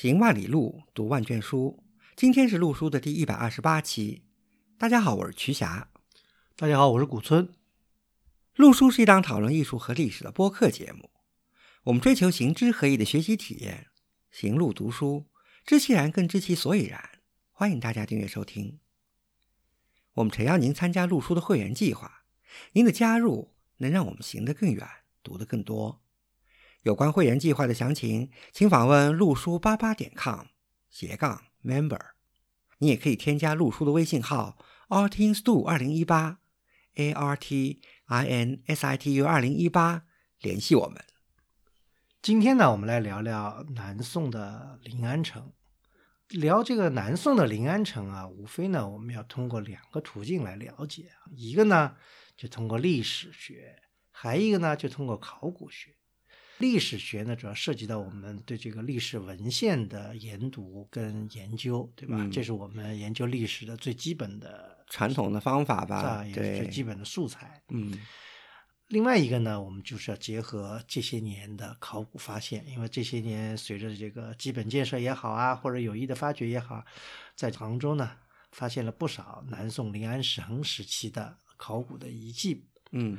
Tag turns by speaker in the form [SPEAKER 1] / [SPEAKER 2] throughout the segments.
[SPEAKER 1] 行万里路，读万卷书。今天是陆书的第一百二十八期。大家好，我是瞿霞。
[SPEAKER 2] 大家好，我是古村。
[SPEAKER 1] 陆书是一档讨论艺术和历史的播客节目。我们追求行知合一的学习体验，行路读书，知其然更知其所以然。欢迎大家订阅收听。我们诚邀您参加陆书的会员计划，您的加入能让我们行得更远，读得更多。有关会员计划的详情，请访问陆书八八点 com 斜杠 member。你也可以添加陆书的微信号 artinstu 二零一八 a r t i n s i t u 二零一八联系我们。
[SPEAKER 2] 今天呢，我们来聊聊南宋的临安城。聊这个南宋的临安城啊，无非呢，我们要通过两个途径来了解啊。一个呢，就通过历史学；还一个呢，就通过考古学。历史学呢，主要涉及到我们对这个历史文献的研读跟研究，对吧？这是我们研究历史的最基本的
[SPEAKER 1] 传统的方法吧？
[SPEAKER 2] 啊也是最基本的素材。
[SPEAKER 1] 嗯。
[SPEAKER 2] 另外一个呢，我们就是要结合这些年的考古发现，因为这些年随着这个基本建设也好啊，或者有意的发掘也好，在杭州呢，发现了不少南宋临安省时期的考古的遗迹。
[SPEAKER 1] 嗯。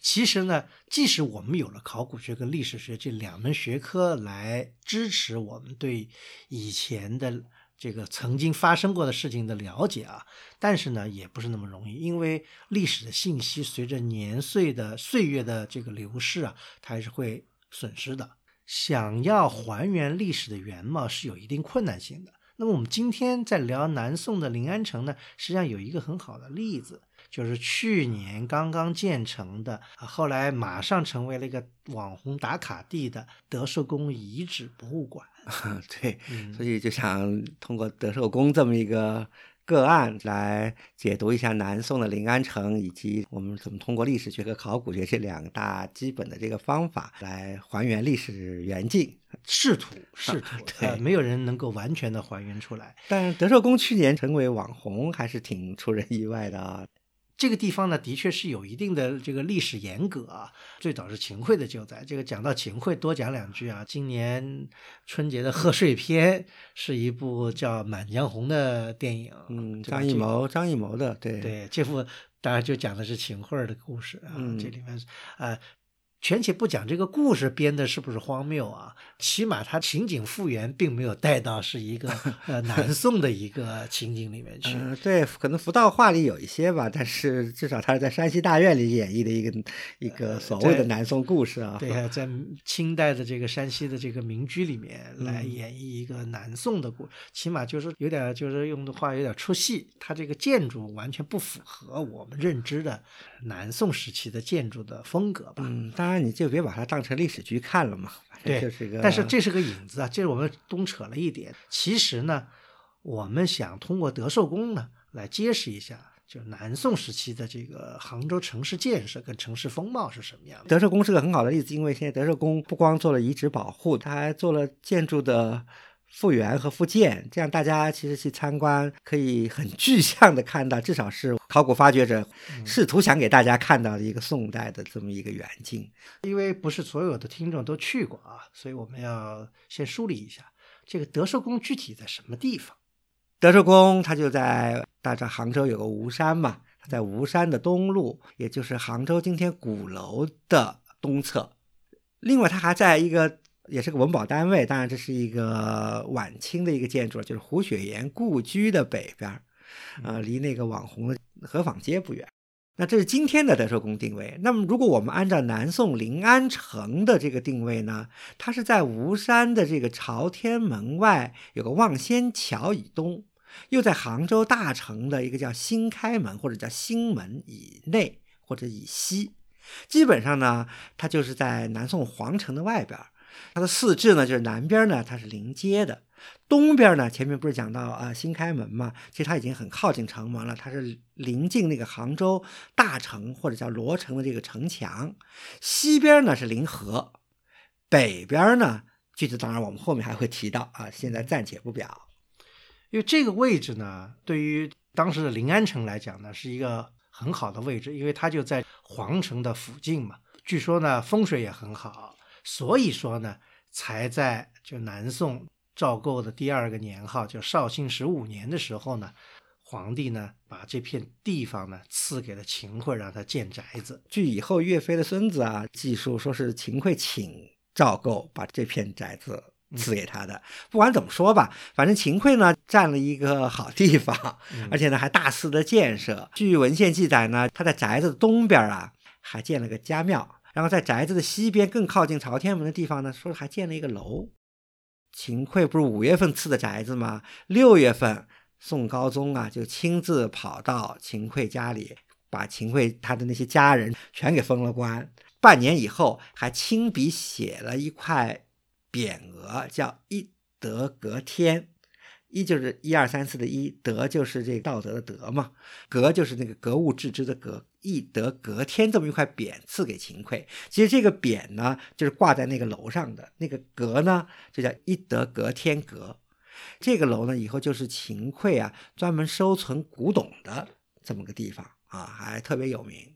[SPEAKER 2] 其实呢，即使我们有了考古学跟历史学这两门学科来支持我们对以前的这个曾经发生过的事情的了解啊，但是呢，也不是那么容易，因为历史的信息随着年岁的岁月的这个流逝啊，它还是会损失的。想要还原历史的原貌是有一定困难性的。那么我们今天在聊南宋的临安城呢，实际上有一个很好的例子。就是去年刚刚建成的，后来马上成为了一个网红打卡地的德寿宫遗址博物馆。
[SPEAKER 1] 对，所以就想通过德寿宫这么一个个案来解读一下南宋的临安城，以及我们怎么通过历史学和考古学这两大基本的这个方法来还原历史原境。
[SPEAKER 2] 试图，试图，
[SPEAKER 1] 对，
[SPEAKER 2] 没有人能够完全的还原出来。
[SPEAKER 1] 但德寿宫去年成为网红，还是挺出人意外的啊。
[SPEAKER 2] 这个地方呢，的确是有一定的这个历史沿革啊。最早是秦桧的旧宅。这个讲到秦桧，多讲两句啊。今年春节的贺岁片是一部叫《满江红》的电影，
[SPEAKER 1] 嗯，张艺谋，张艺谋的，对
[SPEAKER 2] 对，这部当然就讲的是秦桧的故事啊。这里面啊。全且不讲这个故事编的是不是荒谬啊？起码它情景复原并没有带到是一个呃南 宋的一个情景里面去。
[SPEAKER 1] 嗯，对，可能福道话里有一些吧，但是至少他是在山西大院里演绎的一个一个所谓的南宋故事啊。
[SPEAKER 2] 对啊，在清代的这个山西的这个民居里面来演绎一个南宋的故，起码就是有点就是用的话有点出戏。它这个建筑完全不符合我们认知的南宋时期的建筑的风格吧？
[SPEAKER 1] 嗯，当然你就别把它当成历史剧看了嘛。
[SPEAKER 2] 对，
[SPEAKER 1] 就是个。
[SPEAKER 2] 但是这是个影子啊，这是我们东扯了一点。其实呢，我们想通过德寿宫呢来揭示一下，就南宋时期的这个杭州城市建设跟城市风貌是什么样的。
[SPEAKER 1] 德寿宫是个很好的例子，因为现在德寿宫不光做了遗址保护，它还做了建筑的。复原和复建，这样大家其实去参观，可以很具象的看到，至少是考古发掘者试图想给大家看到的一个宋代的这么一个远景。
[SPEAKER 2] 因为不是所有的听众都去过啊，所以我们要先梳理一下这个德寿宫具体在什么地方。
[SPEAKER 1] 德寿宫它就在大家杭州有个吴山嘛，它在吴山的东路，也就是杭州今天鼓楼的东侧。另外，它还在一个。也是个文保单位，当然这是一个晚清的一个建筑，就是胡雪岩故居的北边呃，离那个网红的河坊街不远。那这是今天的德寿宫定位。那么如果我们按照南宋临安城的这个定位呢，它是在吴山的这个朝天门外有个望仙桥以东，又在杭州大城的一个叫新开门或者叫新门以内或者以西，基本上呢，它就是在南宋皇城的外边。它的四至呢，就是南边呢，它是临街的；东边呢，前面不是讲到啊新开门嘛，其实它已经很靠近城门了，它是临近那个杭州大城或者叫罗城的这个城墙。西边呢是临河，北边呢，具体当然我们后面还会提到啊，现在暂且不表。
[SPEAKER 2] 因为这个位置呢，对于当时的临安城来讲呢，是一个很好的位置，因为它就在皇城的附近嘛。据说呢，风水也很好。所以说呢，才在就南宋赵构的第二个年号，就绍兴十五年的时候呢，皇帝呢把这片地方呢赐给了秦桧，让他建宅子。
[SPEAKER 1] 据以后岳飞的孙子啊记述，说是秦桧请赵构把这片宅子赐给他的。不管怎么说吧，反正秦桧呢占了一个好地方，而且呢还大肆的建设。据文献记载呢，他在宅子的东边啊还建了个家庙，然后在宅子的西边更靠近朝天门的地方呢，说还建了一个楼。秦桧不是五月份赐的宅子吗？六月份，宋高宗啊就亲自跑到秦桧家里，把秦桧他的那些家人全给封了官。半年以后，还亲笔写了一块匾额，叫“一德阁天”。一就是一二三四的一，德就是这道德的德嘛，格就是那个格物致知的格。一德阁天这么一块匾赐给秦桧，其实这个匾呢，就是挂在那个楼上的那个阁呢，就叫一德阁天阁。这个楼呢，以后就是秦桧啊专门收存古董的这么个地方啊，还特别有名。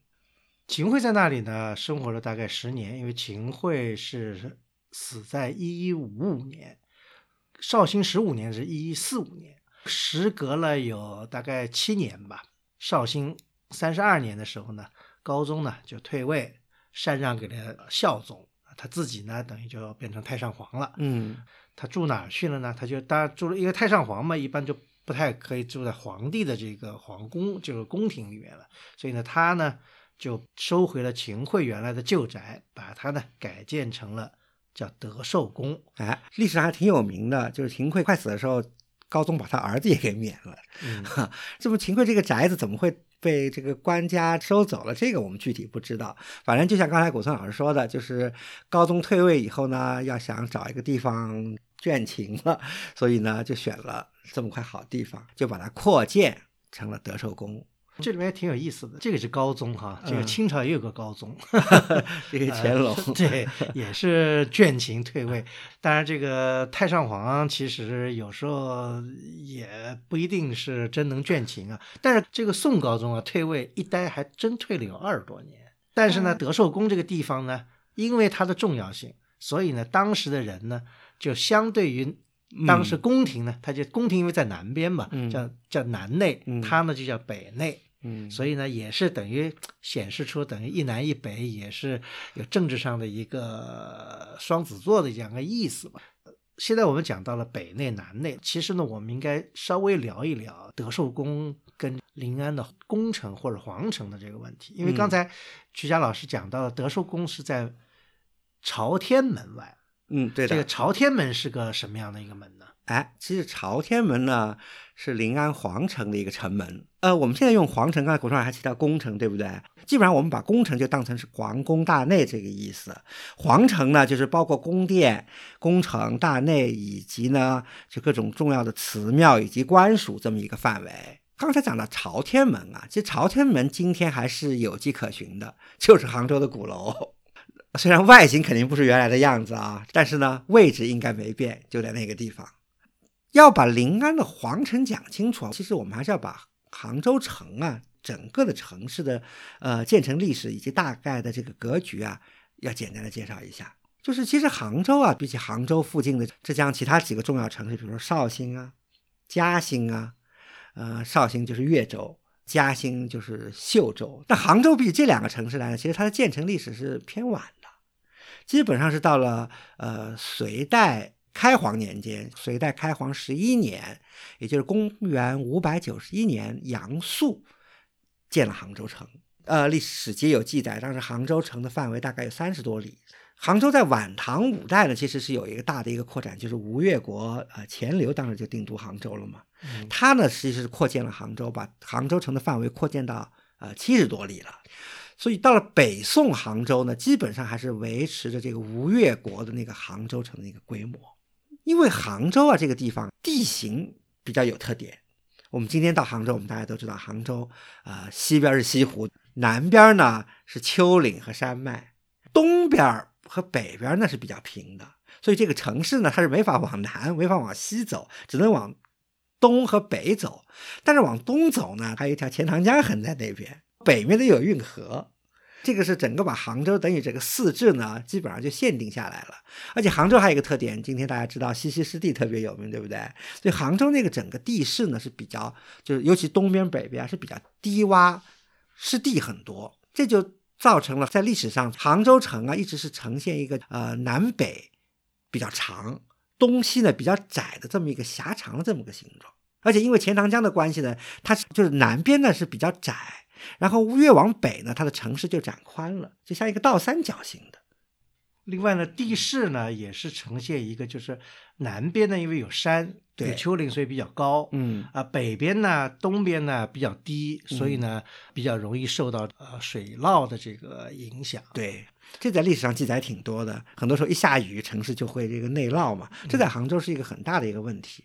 [SPEAKER 2] 秦桧在那里呢，生活了大概十年，因为秦桧是死在一一五五年。绍兴十五年是一一四五年，时隔了有大概七年吧。绍兴三十二年的时候呢，高宗呢就退位，禅让给了孝宗，他自己呢等于就变成太上皇了。
[SPEAKER 1] 嗯，
[SPEAKER 2] 他住哪儿去了呢？他就当然住了一个太上皇嘛，一般就不太可以住在皇帝的这个皇宫，就是宫廷里面了。所以呢，他呢就收回了秦桧原来的旧宅，把它呢改建成了。叫德寿宫，
[SPEAKER 1] 哎，历史上还挺有名的，就是秦桧快死的时候，高宗把他儿子也给免了。
[SPEAKER 2] 嗯，
[SPEAKER 1] 这不秦桧这个宅子怎么会被这个官家收走了？这个我们具体不知道。反正就像刚才古村老师说的，就是高宗退位以后呢，要想找一个地方倦勤了，所以呢就选了这么块好地方，就把它扩建成了德寿宫。
[SPEAKER 2] 这里面挺有意思的，这个是高宗哈，这个清朝也有个高宗，
[SPEAKER 1] 这个乾隆，
[SPEAKER 2] 对，也是倦勤退位。当然，这个太上皇其实有时候也不一定是真能倦勤啊。但是这个宋高宗啊，退位一待还真退了有二十多年。但是呢，德寿宫这个地方呢，因为它的重要性，所以呢，当时的人呢，就相对于。当时宫廷呢，它就宫廷因为在南边嘛，叫叫南内，它呢就叫北内，所以呢也是等于显示出等于一南一北，也是有政治上的一个双子座的这样个意思吧。现在我们讲到了北内南内，其实呢我们应该稍微聊一聊德寿宫跟临安的宫城或者皇城的这个问题，因为刚才曲佳老师讲到了德寿宫是在朝天门外。
[SPEAKER 1] 嗯，对的。
[SPEAKER 2] 这个朝天门是个什么样的一个门呢？
[SPEAKER 1] 哎，其实朝天门呢是临安皇城的一个城门。呃，我们现在用皇城，刚才古上还提到宫城，对不对？基本上我们把宫城就当成是皇宫大内这个意思。皇城呢，就是包括宫殿、宫城、大内以及呢就各种重要的祠庙以及官署这么一个范围。刚才讲到朝天门啊，其实朝天门今天还是有迹可循的，就是杭州的鼓楼。虽然外形肯定不是原来的样子啊，但是呢，位置应该没变，就在那个地方。要把临安的皇城讲清楚，其实我们还是要把杭州城啊，整个的城市的呃建成历史以及大概的这个格局啊，要简单的介绍一下。就是其实杭州啊，比起杭州附近的浙江其他几个重要城市，比如说绍兴啊、嘉兴啊，呃，绍兴就是越州。嘉兴就是秀州，那杭州比起这两个城市来呢，其实它的建成历史是偏晚，基本上是到了呃隋代开皇年间，隋代开皇十一年，也就是公元五百九十一年，杨素建了杭州城。呃，历史皆有记载，当时杭州城的范围大概有三十多里。杭州在晚唐五代呢，其实是有一个大的一个扩展，就是吴越国呃钱镠当时就定都杭州了嘛。他呢其实是扩建了杭州，把杭州城的范围扩建到呃七十多里了。所以到了北宋杭州呢，基本上还是维持着这个吴越国的那个杭州城的一个规模。因为杭州啊这个地方地形比较有特点。我们今天到杭州，我们大家都知道，杭州啊西边是西湖，南边呢是丘陵和山脉，东边。和北边那是比较平的，所以这个城市呢，它是没法往南，没法往西走，只能往东和北走。但是往东走呢，还有一条钱塘江横在那边，北面的有运河，这个是整个把杭州等于这个四治呢，基本上就限定下来了。而且杭州还有一个特点，今天大家知道西溪湿地特别有名，对不对？所以杭州那个整个地势呢是比较，就是尤其东边北边是比较低洼，湿地很多，这就造成了在历史上杭州城啊一直是呈现一个呃南北比较长，东西呢比较窄的这么一个狭长的这么个形状。而且因为钱塘江的关系呢，它就是南边呢是比较窄。然后越往北呢，它的城市就展宽了，就像一个倒三角形的。
[SPEAKER 2] 另外呢，地势呢也是呈现一个，就是南边呢因为有山有丘陵，所以比较高。
[SPEAKER 1] 嗯
[SPEAKER 2] 啊，北边呢、东边呢比较低，所以呢比较容易受到呃水涝的这个影响。
[SPEAKER 1] 对，这在历史上记载挺多的。很多时候一下雨，城市就会这个内涝嘛，这在杭州是一个很大的一个问题。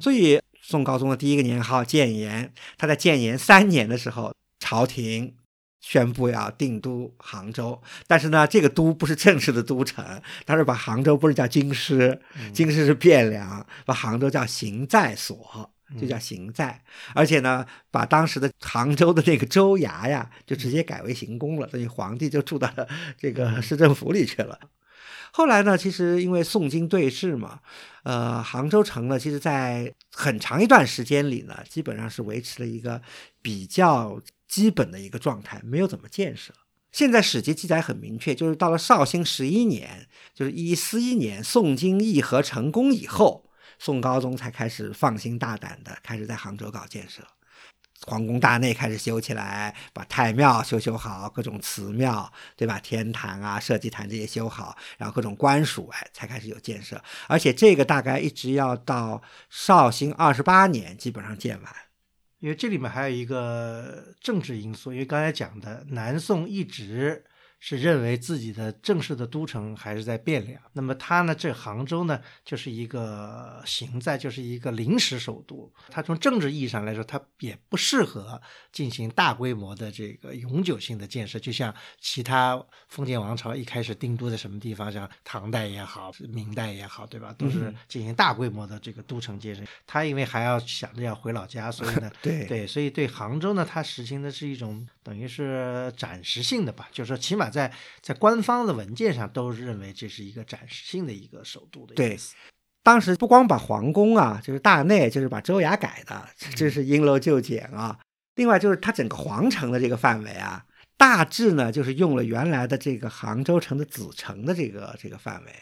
[SPEAKER 1] 所以宋高宗的第一个年号建炎，他在建炎三年的时候。朝廷宣布要定都杭州，但是呢，这个都不是正式的都城，他是把杭州不是叫京师，京师是汴梁，把杭州叫行在所，就叫行在，而且呢，把当时的杭州的那个州衙呀，就直接改为行宫了，所以皇帝就住到了这个市政府里去了。后来呢，其实因为宋金对峙嘛，呃，杭州城呢，其实在很长一段时间里呢，基本上是维持了一个比较。基本的一个状态没有怎么建设。现在史籍记载很明确，就是到了绍兴十一年，就是一一四一年，宋金议和成功以后，宋高宗才开始放心大胆的开始在杭州搞建设，皇宫大内开始修起来，把太庙修修好，各种祠庙，对吧？天坛啊、社稷坛这些修好，然后各种官署，哎，才开始有建设。而且这个大概一直要到绍兴二十八年，基本上建完。
[SPEAKER 2] 因为这里面还有一个政治因素，因为刚才讲的南宋一直。是认为自己的正式的都城还是在汴梁，那么他呢，这杭州呢，就是一个行在，就是一个临时首都。它从政治意义上来说，它也不适合进行大规模的这个永久性的建设。就像其他封建王朝一开始定都在什么地方，像唐代也好，明代也好，对吧？都是进行大规模的这个都城建设。他因为还要想着要回老家，所以呢，
[SPEAKER 1] 对
[SPEAKER 2] 对，所以对杭州呢，它实行的是一种等于是暂时性的吧，就是说起码。在在官方的文件上都认为这是一个暂时性的一个首都的
[SPEAKER 1] 意思。当时不光把皇宫啊，就是大内，就是把州衙改的，这是因陋就简啊。另外就是它整个皇城的这个范围啊，大致呢就是用了原来的这个杭州城的子城的这个这个范围。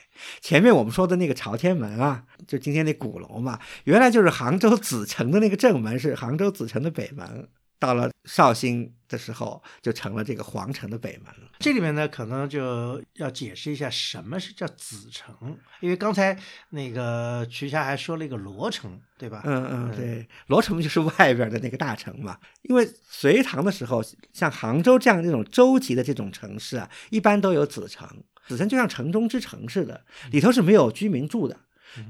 [SPEAKER 1] 前面我们说的那个朝天门啊，就今天那鼓楼嘛，原来就是杭州子城的那个正门，是杭州子城的北门。到了绍兴的时候，就成了这个皇城的北门了。
[SPEAKER 2] 这里面呢，可能就要解释一下什么是叫子城，因为刚才那个瞿霞还说了一个罗城，对吧？
[SPEAKER 1] 嗯嗯，对，罗城就是外边的那个大城嘛。因为隋唐的时候，像杭州这样这种州级的这种城市啊，一般都有子城。子城就像城中之城似的，里头是没有居民住的，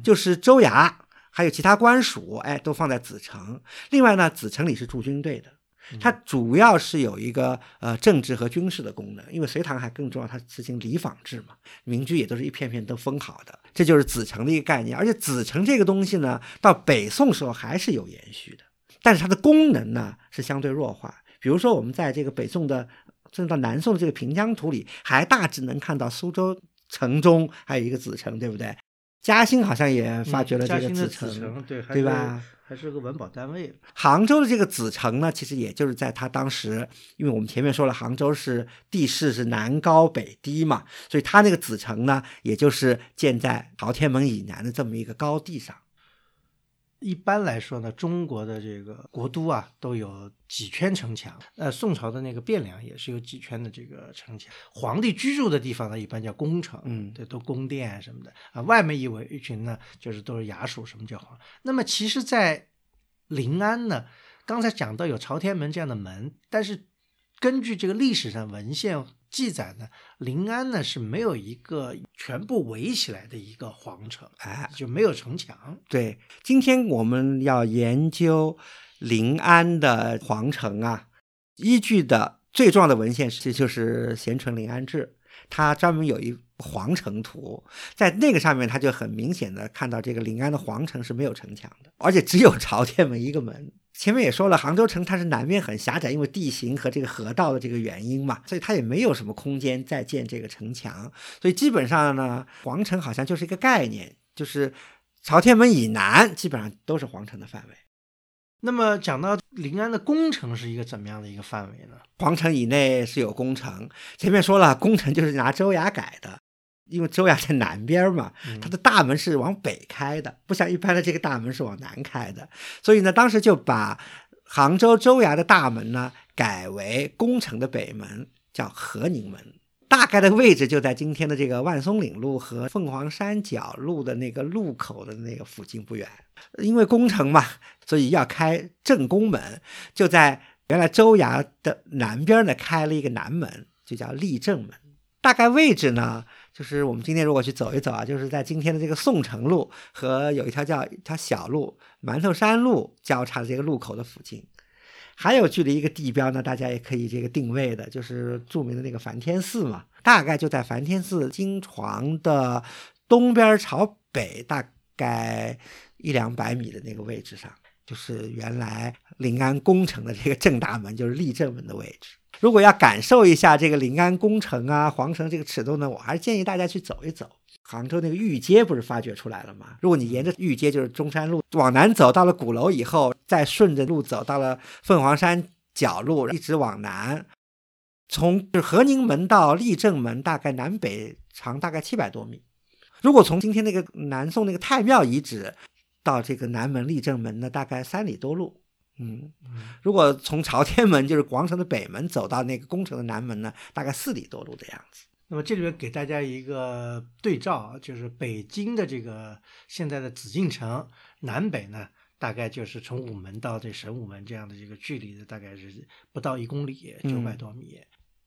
[SPEAKER 1] 就是州衙还有其他官署，哎，都放在子城。另外呢，子城里是驻军队的。它主要是有一个呃政治和军事的功能，因为隋唐还更重要，它实行礼坊制嘛，民居也都是一片片都封好的，这就是子城的一个概念。而且子城这个东西呢，到北宋时候还是有延续的，但是它的功能呢是相对弱化。比如说我们在这个北宋的，甚至到南宋的这个平江图里，还大致能看到苏州城中还有一个子城，对不对？嘉兴好像也发掘了这个
[SPEAKER 2] 子
[SPEAKER 1] 城，
[SPEAKER 2] 对
[SPEAKER 1] 对吧？
[SPEAKER 2] 还是个文保单位。
[SPEAKER 1] 杭州的这个子城呢，其实也就是在它当时，因为我们前面说了，杭州是地势是南高北低嘛，所以它那个子城呢，也就是建在朝天门以南的这么一个高地上。
[SPEAKER 2] 一般来说呢，中国的这个国都啊，都有几圈城墙。呃，宋朝的那个汴梁也是有几圈的这个城墙。皇帝居住的地方呢，一般叫宫城，
[SPEAKER 1] 嗯，
[SPEAKER 2] 这都宫殿什么的啊。外面一围一群呢，就是都是衙署，什么叫皇？那么其实，在临安呢，刚才讲到有朝天门这样的门，但是根据这个历史上文献。记载呢，临安呢是没有一个全部围起来的一个皇城，
[SPEAKER 1] 哎，
[SPEAKER 2] 就没有城墙。
[SPEAKER 1] 对，今天我们要研究临安的皇城啊，依据的最重要的文献是就是《咸淳临安志》，它专门有一皇城图，在那个上面，他就很明显的看到这个临安的皇城是没有城墙的，而且只有朝天门一个门。前面也说了，杭州城它是南面很狭窄，因为地形和这个河道的这个原因嘛，所以它也没有什么空间再建这个城墙。所以基本上呢，皇城好像就是一个概念，就是朝天门以南基本上都是皇城的范围。
[SPEAKER 2] 那么讲到临安的宫城是一个怎么样的一个范围呢？
[SPEAKER 1] 皇城以内是有宫城，前面说了，宫城就是拿州衙改的。因为州衙在南边嘛，它的大门是往北开的，不像一般的这个大门是往南开的，所以呢，当时就把杭州州衙的大门呢改为宫城的北门，叫和宁门。大概的位置就在今天的这个万松岭路和凤凰山脚路的那个路口的那个附近不远。因为宫城嘛，所以要开正宫门，就在原来州衙的南边呢开了一个南门，就叫立正门。大概位置呢？就是我们今天如果去走一走啊，就是在今天的这个宋城路和有一条叫一条小路馒头山路交叉的这个路口的附近，还有距离一个地标呢，大家也可以这个定位的，就是著名的那个梵天寺嘛，大概就在梵天寺金床的东边朝北大概一两百米的那个位置上，就是原来临安宫城的这个正大门，就是立正门的位置。如果要感受一下这个临安宫城啊、皇城这个尺度呢，我还是建议大家去走一走。杭州那个御街不是发掘出来了吗？如果你沿着御街，就是中山路往南走，到了鼓楼以后，再顺着路走到了凤凰山脚路，一直往南，从和宁门到立正门，大概南北长大概七百多米。如果从今天那个南宋那个太庙遗址到这个南门立正门呢，大概三里多路。嗯，如果从朝天门就是广场的北门走到那个宫城的南门呢，大概四里多路的样子。
[SPEAKER 2] 那么这里面给大家一个对照，就是北京的这个现在的紫禁城南北呢，大概就是从午门到这神武门这样的这个距离的，大概是不到一公里，九百多米。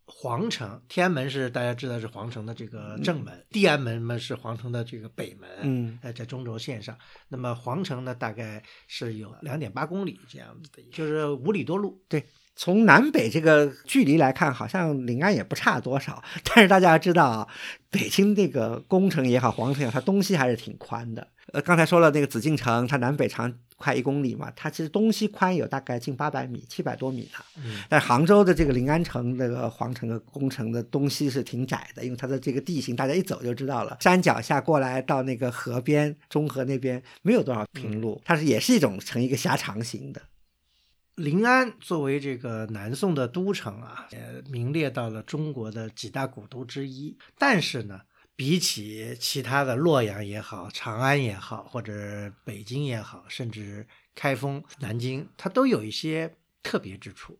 [SPEAKER 2] 皇城天安门是大家知道是皇城的这个正门，地安门嘛是皇城的这个北门，
[SPEAKER 1] 嗯，
[SPEAKER 2] 呃，在中轴线上。那么皇城呢，大概是有两点八公里这样子的，就是五里多路。
[SPEAKER 1] 对，从南北这个距离来看，好像临安也不差多少。但是大家要知道啊，北京这个宫城也好，皇城也好，它东西还是挺宽的。呃，刚才说了那个紫禁城，它南北长。快一公里嘛，它其实东西宽有大概近八百米，七百多米呢。但杭州的这个临安城那个皇城的工程的东西是挺窄的，因为它的这个地形，大家一走就知道了。山脚下过来到那个河边，中河那边没有多少平路，它是也是一种呈一个狭长型的。
[SPEAKER 2] 临安作为这个南宋的都城啊，也名列到了中国的几大古都之一。但是呢。比起其他的洛阳也好，长安也好，或者北京也好，甚至开封、南京，它都有一些特别之处。